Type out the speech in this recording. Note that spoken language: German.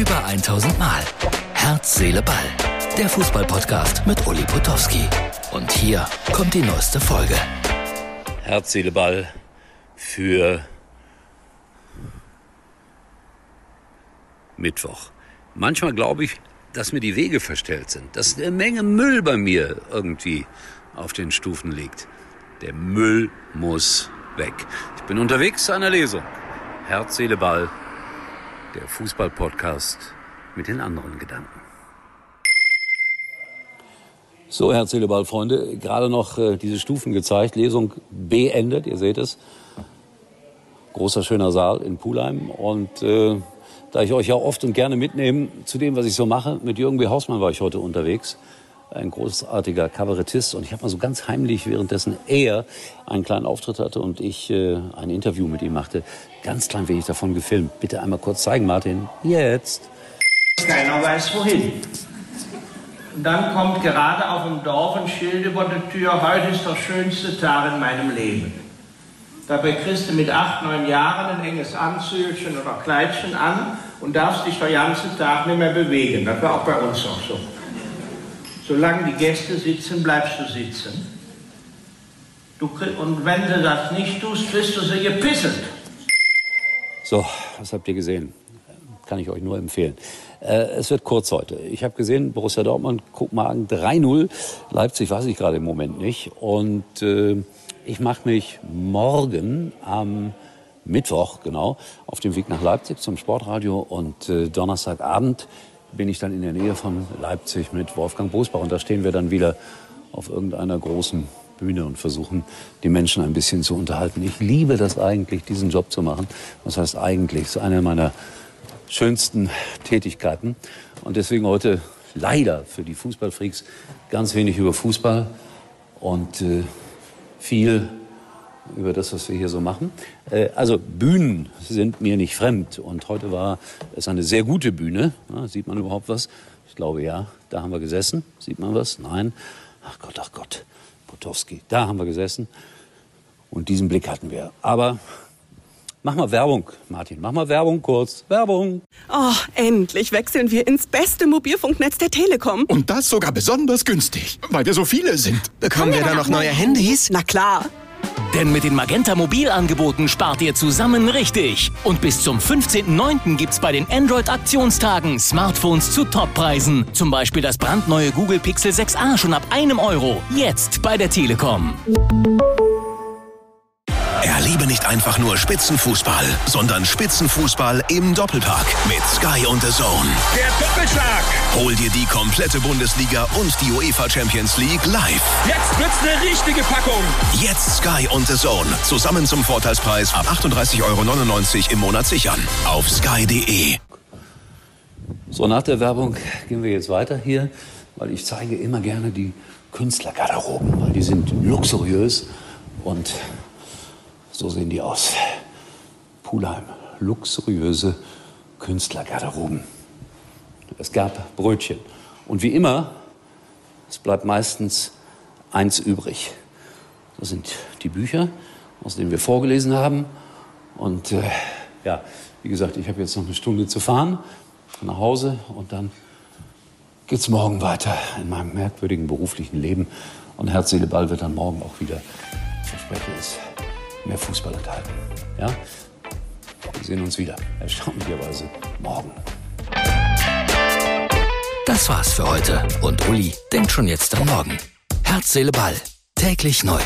Über 1000 Mal. Herz, Seele, Ball. Der Fußballpodcast mit Uli Potowski. Und hier kommt die neueste Folge. Herz, Seele, Ball für Mittwoch. Manchmal glaube ich, dass mir die Wege verstellt sind, dass eine Menge Müll bei mir irgendwie auf den Stufen liegt. Der Müll muss weg. Ich bin unterwegs zu einer Lesung. Herz, Seele, Ball. Der Fußball-Podcast mit den anderen Gedanken. So, Herz, Seele, Ball, Freunde. Gerade noch äh, diese Stufen gezeigt. Lesung beendet, ihr seht es. Großer, schöner Saal in Pulheim. Und äh, da ich euch ja oft und gerne mitnehme zu dem, was ich so mache, mit Jürgen B. Hausmann war ich heute unterwegs. Ein großartiger Kabarettist. Und ich habe mal so ganz heimlich, währenddessen er einen kleinen Auftritt hatte und ich äh, ein Interview mit ihm machte, ganz klein wenig davon gefilmt. Bitte einmal kurz zeigen, Martin. Jetzt. Keiner weiß wohin. Und dann kommt gerade auf dem Dorf ein Schild über der Tür, heute ist der schönste Tag in meinem Leben. Dabei kriegst du mit acht, neun Jahren ein enges Anzügchen oder Kleidchen an und darfst dich den ganzen Tag nicht mehr bewegen. Das war auch bei uns auch so. Solange die Gäste sitzen, bleibst du sitzen. Du und wenn du das nicht tust, kriegst du sie gepisselt. So, was habt ihr gesehen? Kann ich euch nur empfehlen. Äh, es wird kurz heute. Ich habe gesehen, Borussia Dortmund, Kopenhagen 3-0. Leipzig weiß ich gerade im Moment nicht. Und äh, ich mache mich morgen am Mittwoch, genau, auf dem Weg nach Leipzig zum Sportradio. Und äh, Donnerstagabend bin ich dann in der Nähe von Leipzig mit Wolfgang Bosbach. Und da stehen wir dann wieder auf irgendeiner großen Bühne und versuchen, die Menschen ein bisschen zu unterhalten. Ich liebe das eigentlich, diesen Job zu machen. Was heißt eigentlich? Das ist eine meiner schönsten Tätigkeiten. Und deswegen heute leider für die Fußballfreaks ganz wenig über Fußball und äh, viel über das, was wir hier so machen. Äh, also Bühnen sind mir nicht fremd und heute war es eine sehr gute Bühne. Sieht man überhaupt was? Ich glaube ja. Da haben wir gesessen. Sieht man was? Nein. Ach Gott, ach Gott. Potowski. Da haben wir gesessen und diesen Blick hatten wir. Aber mach mal Werbung, Martin. Mach mal Werbung kurz. Werbung. Oh, endlich wechseln wir ins beste Mobilfunknetz der Telekom. Und das sogar besonders günstig, weil wir so viele sind. Bekommen wir da noch neue Handys? Na klar. Denn mit den Magenta Mobilangeboten spart ihr zusammen richtig. Und bis zum 15.09. gibt's bei den Android-Aktionstagen Smartphones zu Toppreisen. Zum Beispiel das brandneue Google Pixel 6a schon ab einem Euro. Jetzt bei der Telekom. Erlebe nicht einfach nur Spitzenfußball, sondern Spitzenfußball im Doppelpack mit Sky und The Zone. Der Doppelschlag. Hol dir die komplette Bundesliga und die UEFA Champions League live. Jetzt wird's eine richtige Packung. Jetzt Sky und The Zone. Zusammen zum Vorteilspreis ab 38,99 Euro im Monat sichern. Auf sky.de. So, nach der Werbung gehen wir jetzt weiter hier, weil ich zeige immer gerne die Künstlergarderoben, weil die sind luxuriös und so sehen die aus. Pulheim, luxuriöse Künstlergarderoben. Es gab Brötchen. Und wie immer, es bleibt meistens eins übrig. Das sind die Bücher, aus denen wir vorgelesen haben. Und äh, ja, wie gesagt, ich habe jetzt noch eine Stunde zu fahren nach Hause und dann geht's morgen weiter in meinem merkwürdigen beruflichen Leben. Und Herz, Seele, Ball wird dann morgen auch wieder, verspreche es, mehr Fußball enthalten. Ja? Wir sehen uns wieder, erstaunlicherweise morgen. Das war's für heute. Und Uli denkt schon jetzt an morgen. Herz, Seele, Ball. Täglich neu.